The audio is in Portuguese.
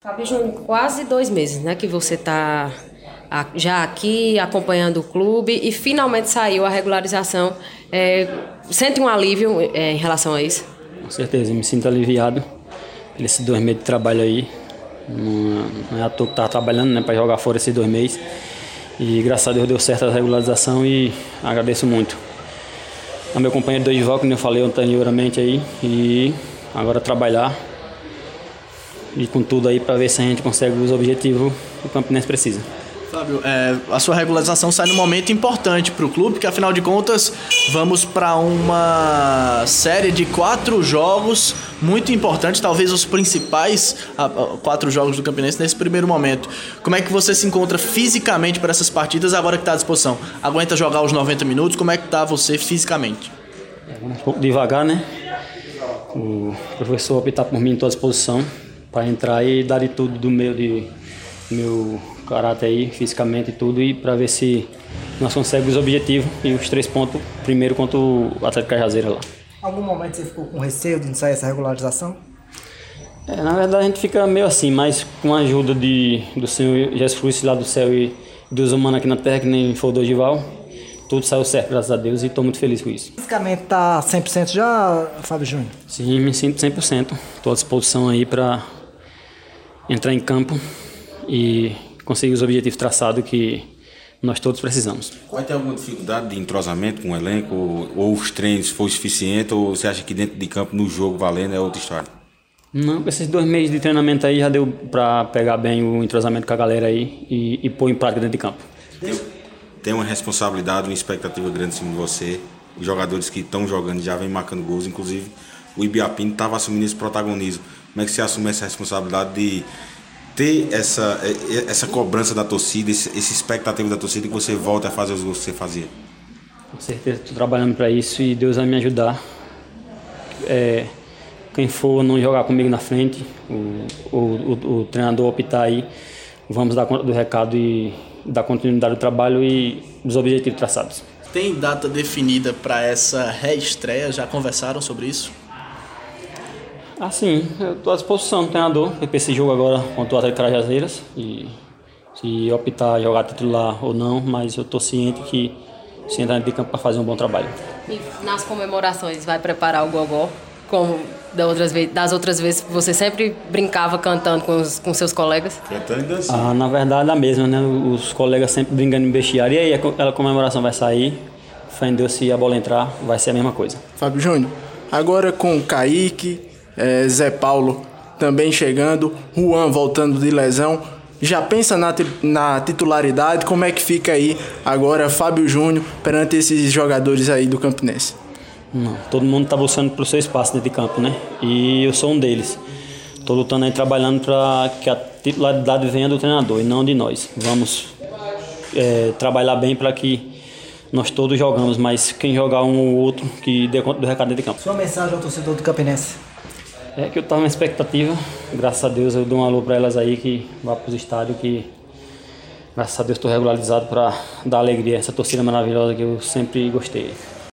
Fábio Júnior, quase dois meses, né, que você está já aqui acompanhando o clube e finalmente saiu a regularização. É, sente um alívio é, em relação a isso? Com certeza, me sinto aliviado esses dois meses de trabalho aí. Não, não é à toa que estava trabalhando né, para jogar fora esses dois meses. E graças a Deus deu certo a regularização e agradeço muito. Meu companheiro Dorival, como eu falei anteriormente aí, e agora trabalhar e com tudo aí para ver se a gente consegue os objetivos que o Campinense precisa. Fábio, é, a sua regularização sai num momento importante para o clube, porque afinal de contas vamos para uma série de quatro jogos muito importantes, talvez os principais a, a, quatro jogos do Campinense nesse primeiro momento. Como é que você se encontra fisicamente para essas partidas agora que está à disposição? Aguenta jogar os 90 minutos? Como é que está você fisicamente? É, um pouco devagar, né? O professor optar por mim em toda disposição para entrar e dar de tudo do meu de meu caráter aí, fisicamente e tudo, e para ver se nós conseguimos os objetivos e os três pontos, primeiro contra o Atlético Cajazeira lá. Algum momento você ficou com receio de sair essa regularização? É, na verdade a gente fica meio assim, mas com a ajuda de, do Senhor Jesus lá do céu e dos humanos aqui na terra, que nem foi o Dorival, tudo saiu certo, graças a Deus, e estou muito feliz com isso. Fisicamente está 100% já, Fábio Júnior? Sim, me sinto 100%. Estou à disposição aí para entrar em campo e conseguir os objetivos traçados que nós todos precisamos. Vai ter alguma dificuldade de entrosamento com o elenco? Ou os treinos foi suficiente? Ou você acha que dentro de campo, no jogo, valendo, é outra história? Não, esses dois meses de treinamento aí já deu para pegar bem o entrosamento com a galera aí e, e pôr em prática dentro de campo. Tem, tem uma responsabilidade, uma expectativa grande em cima de você. Os jogadores que estão jogando já vêm marcando gols, inclusive o Ibiapino estava assumindo esse protagonismo. Como é que você assume essa responsabilidade de ter essa, essa cobrança da torcida, esse, esse expectativa da torcida que você volta a fazer os gols que você fazia? Com certeza, estou trabalhando para isso e Deus vai me ajudar. É, quem for não jogar comigo na frente, o, o, o, o treinador optar aí, vamos dar conta do recado e dar continuidade ao trabalho e dos objetivos traçados. Tem data definida para essa reestreia? Já conversaram sobre isso? Ah, sim, eu estou à disposição do treinador para esse jogo agora contra o Atlético Trajazeiras e se optar jogar titular ou não, mas eu estou ciente que se entrar de campo para fazer um bom trabalho. E nas comemorações vai preparar o gogó como das outras vezes, das outras vezes você sempre brincava cantando com, os, com seus colegas? Cantando e dançando. Ah, na verdade, a mesma, né? Os colegas sempre brincando em bestiário. E aí, a comemoração vai sair, fé em Deus, se a bola entrar, vai ser a mesma coisa. Fábio Júnior, agora com o Kaique, é, Zé Paulo também chegando, Juan voltando de lesão. Já pensa na, na titularidade, como é que fica aí agora Fábio Júnior perante esses jogadores aí do Campinense? Não, todo mundo está buscando para o seu espaço dentro de campo, né? E eu sou um deles. Estou lutando aí, trabalhando para que a titularidade venha do treinador e não de nós. Vamos é, trabalhar bem para que nós todos jogamos, mas quem jogar um ou outro que dê conta do recado dentro de campo. Sua mensagem ao torcedor do Campinense? É que eu estava na expectativa, graças a Deus eu dou um alô para elas aí que vá para os estádios, que graças a Deus estou regularizado para dar alegria a essa torcida maravilhosa que eu sempre gostei.